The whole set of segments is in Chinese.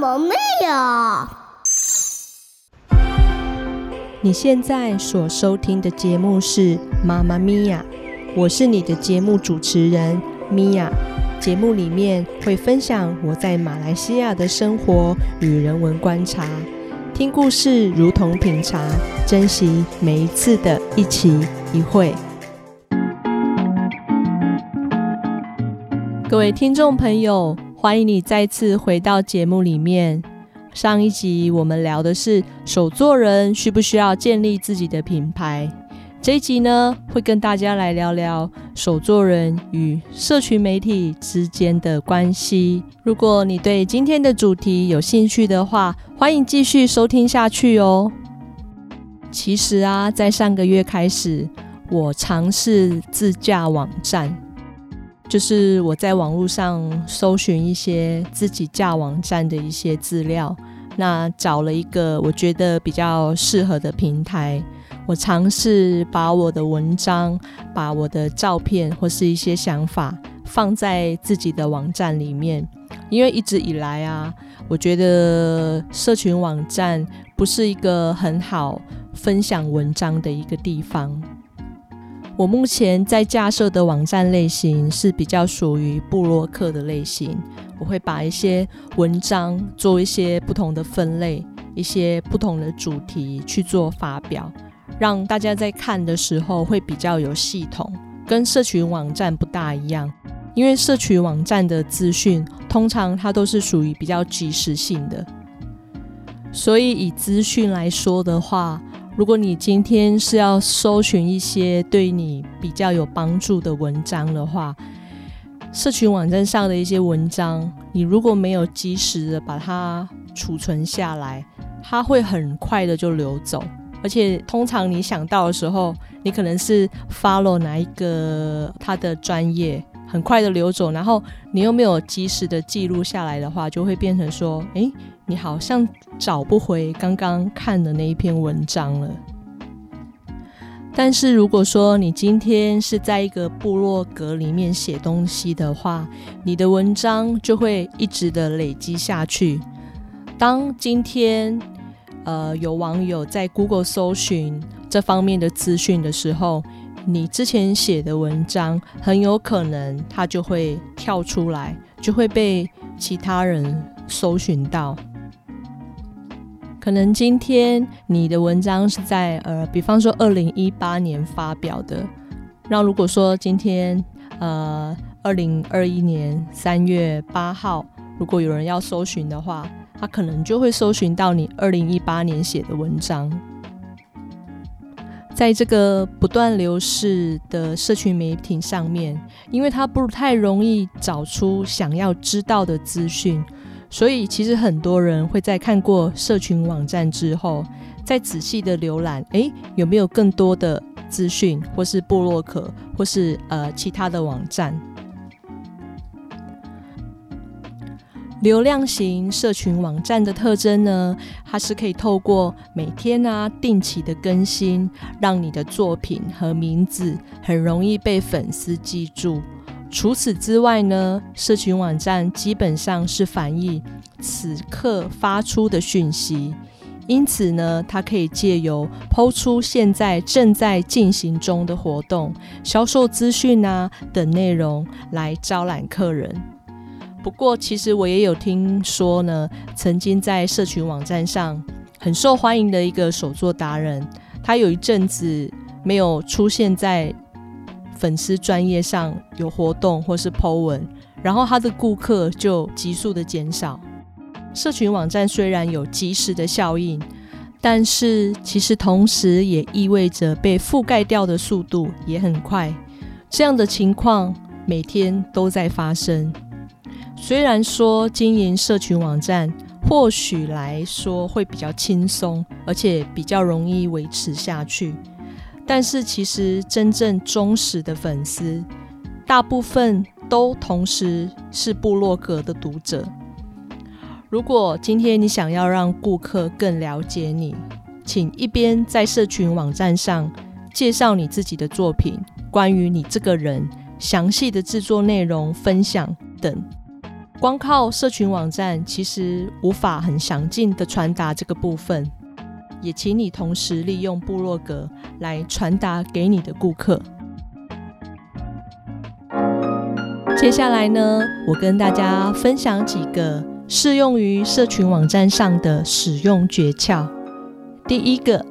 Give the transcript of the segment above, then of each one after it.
么没有？你现在所收听的节目是《妈妈咪呀》，我是你的节目主持人咪呀。节目里面会分享我在马来西亚的生活与人文观察，听故事如同品茶，珍惜每一次的一期一会。各位听众朋友，欢迎你再次回到节目里面。上一集我们聊的是手作人需不需要建立自己的品牌，这一集呢会跟大家来聊聊手作人与社群媒体之间的关系。如果你对今天的主题有兴趣的话，欢迎继续收听下去哦。其实啊，在上个月开始，我尝试自驾网站，就是我在网络上搜寻一些自己架网站的一些资料。那找了一个我觉得比较适合的平台，我尝试把我的文章、把我的照片或是一些想法放在自己的网站里面。因为一直以来啊，我觉得社群网站不是一个很好分享文章的一个地方。我目前在架设的网站类型是比较属于布洛克的类型。我会把一些文章做一些不同的分类，一些不同的主题去做发表，让大家在看的时候会比较有系统，跟社群网站不大一样。因为社群网站的资讯通常它都是属于比较即时性的，所以以资讯来说的话，如果你今天是要搜寻一些对你比较有帮助的文章的话，社群网站上的一些文章，你如果没有及时的把它储存下来，它会很快的就流走。而且通常你想到的时候，你可能是 follow 哪一个他的专业，很快的流走，然后你又没有及时的记录下来的话，就会变成说，哎，你好像找不回刚刚看的那一篇文章了。但是如果说你今天是在一个部落格里面写东西的话，你的文章就会一直的累积下去。当今天呃有网友在 Google 搜寻这方面的资讯的时候，你之前写的文章很有可能它就会跳出来，就会被其他人搜寻到。可能今天你的文章是在呃，比方说二零一八年发表的，那如果说今天呃二零二一年三月八号，如果有人要搜寻的话，他可能就会搜寻到你二零一八年写的文章。在这个不断流逝的社群媒体上面，因为它不太容易找出想要知道的资讯。所以，其实很多人会在看过社群网站之后，再仔细的浏览，诶，有没有更多的资讯，或是部落格，或是呃其他的网站？流量型社群网站的特征呢，它是可以透过每天啊定期的更新，让你的作品和名字很容易被粉丝记住。除此之外呢，社群网站基本上是翻译此刻发出的讯息，因此呢，它可以借由抛出现在正在进行中的活动、销售资讯啊等内容来招揽客人。不过，其实我也有听说呢，曾经在社群网站上很受欢迎的一个手作达人，他有一阵子没有出现在。粉丝专业上有活动或是 Po 文，然后他的顾客就急速的减少。社群网站虽然有及时的效应，但是其实同时也意味着被覆盖掉的速度也很快。这样的情况每天都在发生。虽然说经营社群网站或许来说会比较轻松，而且比较容易维持下去。但是其实真正忠实的粉丝，大部分都同时是部落格的读者。如果今天你想要让顾客更了解你，请一边在社群网站上介绍你自己的作品，关于你这个人详细的制作内容分享等，光靠社群网站其实无法很详尽的传达这个部分，也请你同时利用部落格来传达给你的顾客。接下来呢，我跟大家分享几个适用于社群网站上的使用诀窍。第一个，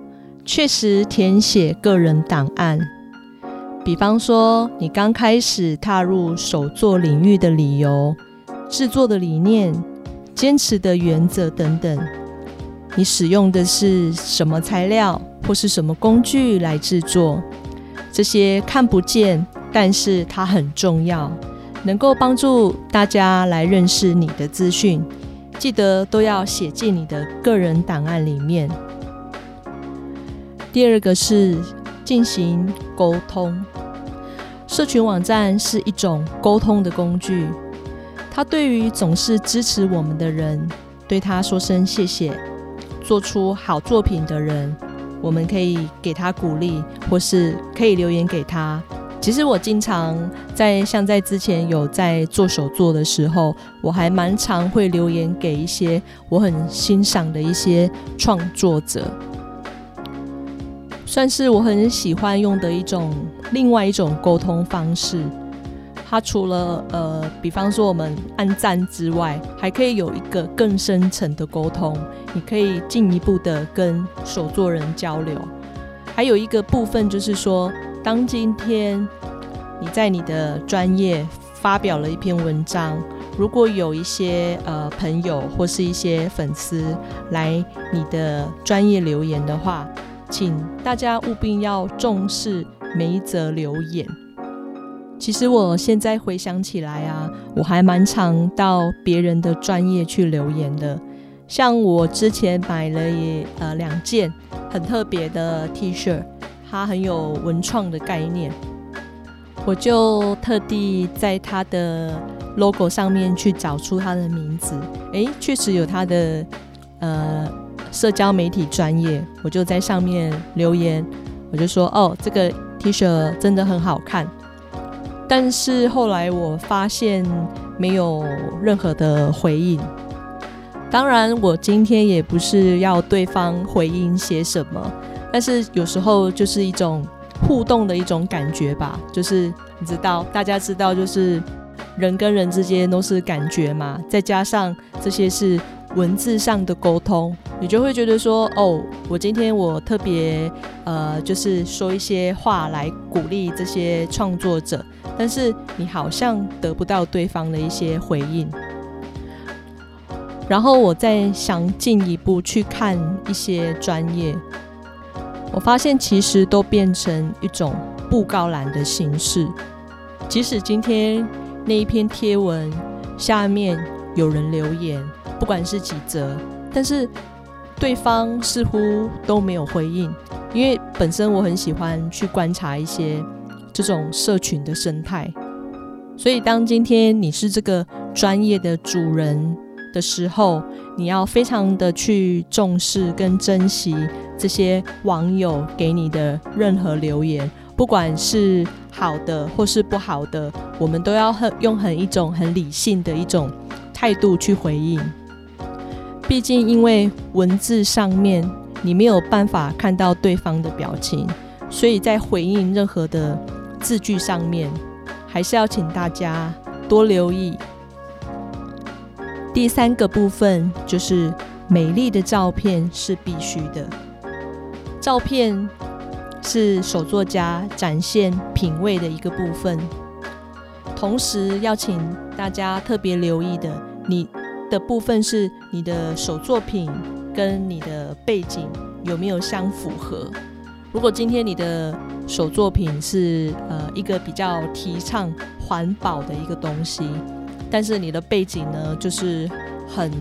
确实填写个人档案，比方说你刚开始踏入手作领域的理由、制作的理念、坚持的原则等等。你使用的是什么材料或是什么工具来制作？这些看不见，但是它很重要。能够帮助大家来认识你的资讯，记得都要写进你的个人档案里面。第二个是进行沟通，社群网站是一种沟通的工具，它对于总是支持我们的人，对他说声谢谢；做出好作品的人，我们可以给他鼓励，或是可以留言给他。其实我经常在像在之前有在做手作的时候，我还蛮常会留言给一些我很欣赏的一些创作者，算是我很喜欢用的一种另外一种沟通方式。它除了呃，比方说我们按赞之外，还可以有一个更深层的沟通，你可以进一步的跟手作人交流。还有一个部分就是说。当今天你在你的专业发表了一篇文章，如果有一些呃朋友或是一些粉丝来你的专业留言的话，请大家务必要重视每一则留言。其实我现在回想起来啊，我还蛮常到别人的专业去留言的。像我之前买了也呃两件很特别的 T 恤。它很有文创的概念，我就特地在它的 logo 上面去找出它的名字。诶，确实有它的呃社交媒体专业，我就在上面留言，我就说哦，这个 T 恤真的很好看。但是后来我发现没有任何的回应。当然，我今天也不是要对方回应些什么。但是有时候就是一种互动的一种感觉吧，就是你知道，大家知道，就是人跟人之间都是感觉嘛，再加上这些是文字上的沟通，你就会觉得说，哦，我今天我特别呃，就是说一些话来鼓励这些创作者，但是你好像得不到对方的一些回应，然后我再想进一步去看一些专业。我发现其实都变成一种布告栏的形式，即使今天那一篇贴文下面有人留言，不管是几则，但是对方似乎都没有回应。因为本身我很喜欢去观察一些这种社群的生态，所以当今天你是这个专业的主人的时候，你要非常的去重视跟珍惜。这些网友给你的任何留言，不管是好的或是不好的，我们都要很用很一种很理性的一种态度去回应。毕竟，因为文字上面你没有办法看到对方的表情，所以在回应任何的字句上面，还是要请大家多留意。第三个部分就是美丽的照片是必须的。照片是手作家展现品味的一个部分，同时要请大家特别留意的，你的部分是你的手作品跟你的背景有没有相符合。如果今天你的手作品是呃一个比较提倡环保的一个东西，但是你的背景呢就是很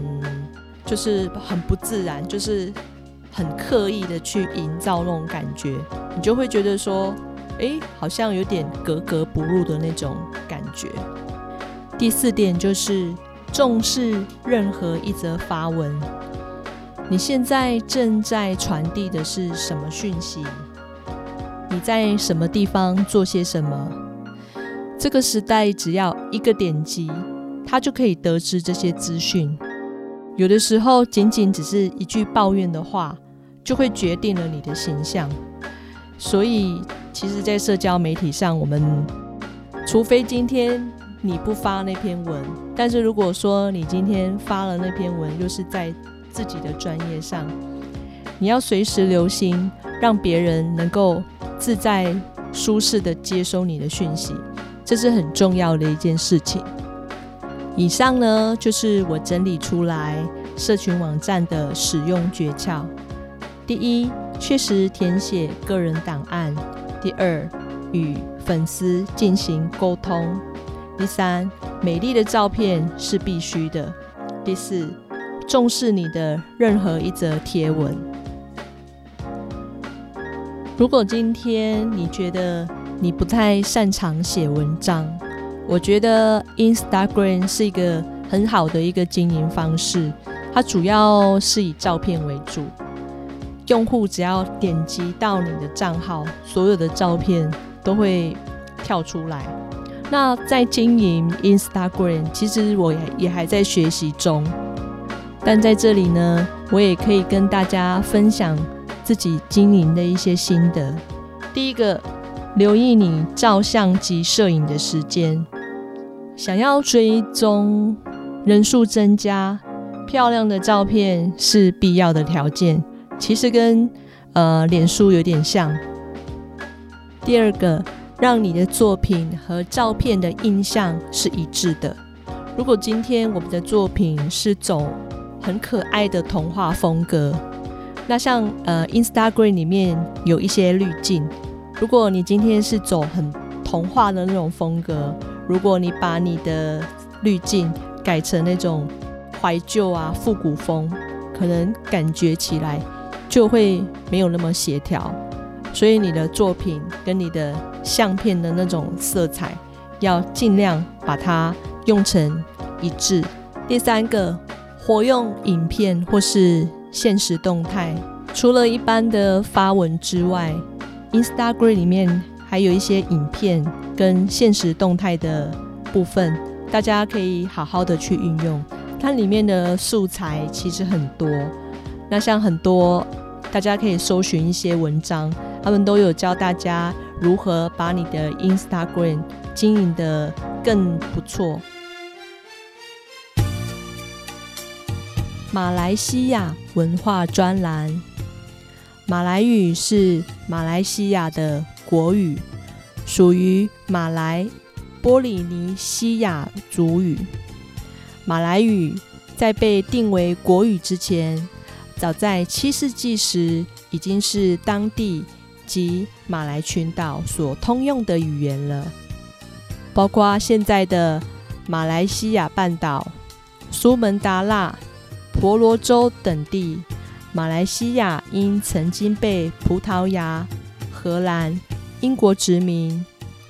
就是很不自然，就是。很刻意的去营造那种感觉，你就会觉得说，哎，好像有点格格不入的那种感觉。第四点就是重视任何一则发文，你现在正在传递的是什么讯息？你在什么地方做些什么？这个时代只要一个点击，他就可以得知这些资讯。有的时候，仅仅只是一句抱怨的话，就会决定了你的形象。所以，其实，在社交媒体上，我们除非今天你不发那篇文，但是如果说你今天发了那篇文，又是在自己的专业上，你要随时留心，让别人能够自在、舒适的接收你的讯息，这是很重要的一件事情。以上呢，就是我整理出来社群网站的使用诀窍。第一，确实填写个人档案；第二，与粉丝进行沟通；第三，美丽的照片是必须的；第四，重视你的任何一则贴文。如果今天你觉得你不太擅长写文章，我觉得 Instagram 是一个很好的一个经营方式，它主要是以照片为主。用户只要点击到你的账号，所有的照片都会跳出来。那在经营 Instagram，其实我也也还在学习中，但在这里呢，我也可以跟大家分享自己经营的一些心得。第一个，留意你照相及摄影的时间。想要追踪人数增加，漂亮的照片是必要的条件。其实跟呃脸书有点像。第二个，让你的作品和照片的印象是一致的。如果今天我们的作品是走很可爱的童话风格，那像呃 Instagram 里面有一些滤镜，如果你今天是走很童话的那种风格。如果你把你的滤镜改成那种怀旧啊、复古风，可能感觉起来就会没有那么协调。所以你的作品跟你的相片的那种色彩，要尽量把它用成一致。第三个，活用影片或是现实动态，除了一般的发文之外，Instagram 里面。还有一些影片跟现实动态的部分，大家可以好好的去运用。它里面的素材其实很多，那像很多大家可以搜寻一些文章，他们都有教大家如何把你的 Instagram 经营的更不错。马来西亚文化专栏，马来语是马来西亚的。国语属于马来波利尼西亚族语。马来语在被定为国语之前，早在七世纪时已经是当地及马来群岛所通用的语言了。包括现在的马来西亚半岛、苏门答腊、婆罗洲等地，马来西亚因曾经被葡萄牙、荷兰。英国殖民，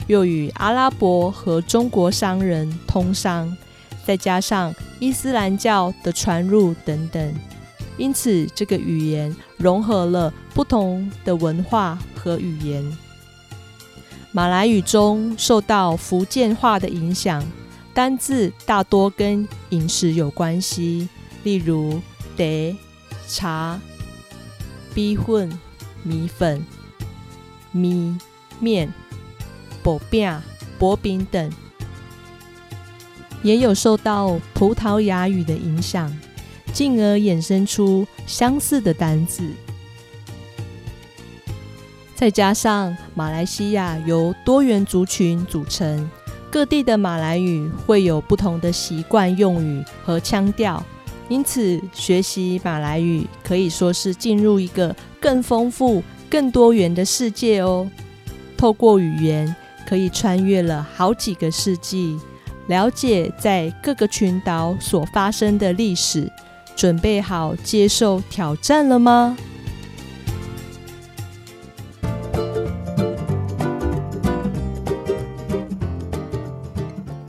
又与阿拉伯和中国商人通商，再加上伊斯兰教的传入等等，因此这个语言融合了不同的文化和语言。马来语中受到福建话的影响，单字大多跟饮食有关系，例如茶、茶、米粉、米粉、米。面、薄饼、薄饼等，也有受到葡萄牙语的影响，进而衍生出相似的单字。再加上马来西亚由多元族群组成，各地的马来语会有不同的习惯用语和腔调，因此学习马来语可以说是进入一个更丰富、更多元的世界哦。透过语言，可以穿越了好几个世纪，了解在各个群岛所发生的历史。准备好接受挑战了吗？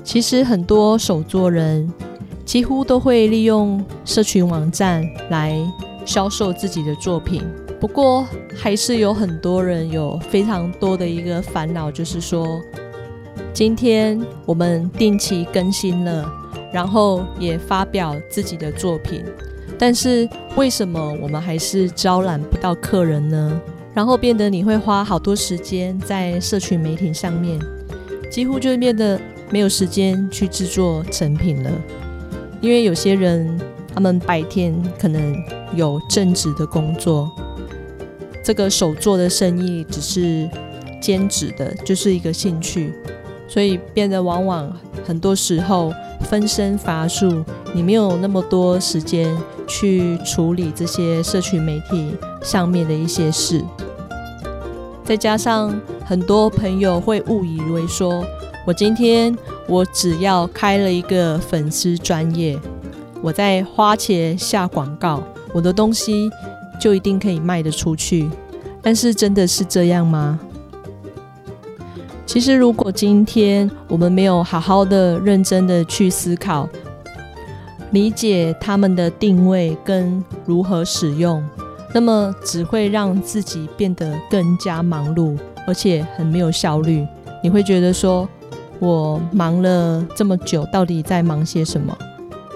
其实很多手作人几乎都会利用社群网站来销售自己的作品。不过，还是有很多人有非常多的一个烦恼，就是说，今天我们定期更新了，然后也发表自己的作品。但是为什么我们还是招揽不到客人呢？然后变得你会花好多时间在社群媒体上面，几乎就变得没有时间去制作成品了。因为有些人他们白天可能有正职的工作，这个手做的生意只是兼职的，就是一个兴趣，所以变得往往很多时候分身乏术，你没有那么多时间。去处理这些社群媒体上面的一些事，再加上很多朋友会误以为说，我今天我只要开了一个粉丝专业，我在花钱下广告，我的东西就一定可以卖得出去。但是真的是这样吗？其实如果今天我们没有好好的、认真的去思考。理解他们的定位跟如何使用，那么只会让自己变得更加忙碌，而且很没有效率。你会觉得说，我忙了这么久，到底在忙些什么？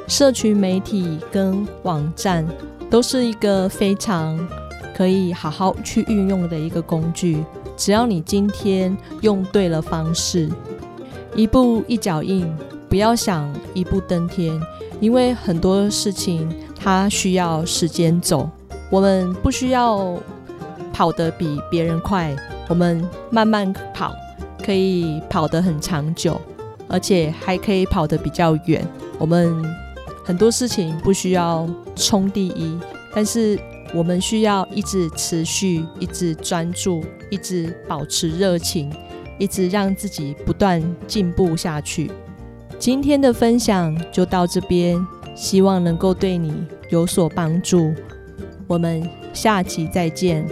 社群媒体跟网站都是一个非常可以好好去运用的一个工具，只要你今天用对了方式，一步一脚印，不要想一步登天。因为很多事情它需要时间走，我们不需要跑得比别人快，我们慢慢跑可以跑得很长久，而且还可以跑得比较远。我们很多事情不需要冲第一，但是我们需要一直持续、一直专注、一直保持热情，一直让自己不断进步下去。今天的分享就到这边，希望能够对你有所帮助。我们下期再见。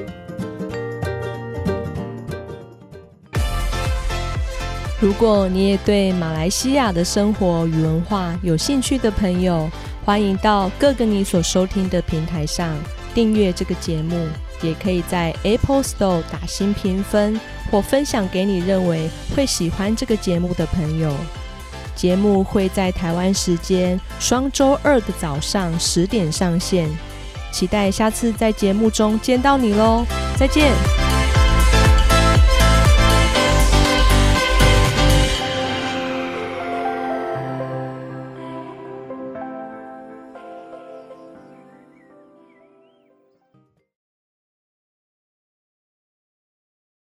如果你也对马来西亚的生活与文化有兴趣的朋友，欢迎到各个你所收听的平台上订阅这个节目，也可以在 Apple Store 打新评分或分享给你认为会喜欢这个节目的朋友。节目会在台湾时间双周二的早上十点上线，期待下次在节目中见到你喽！再见。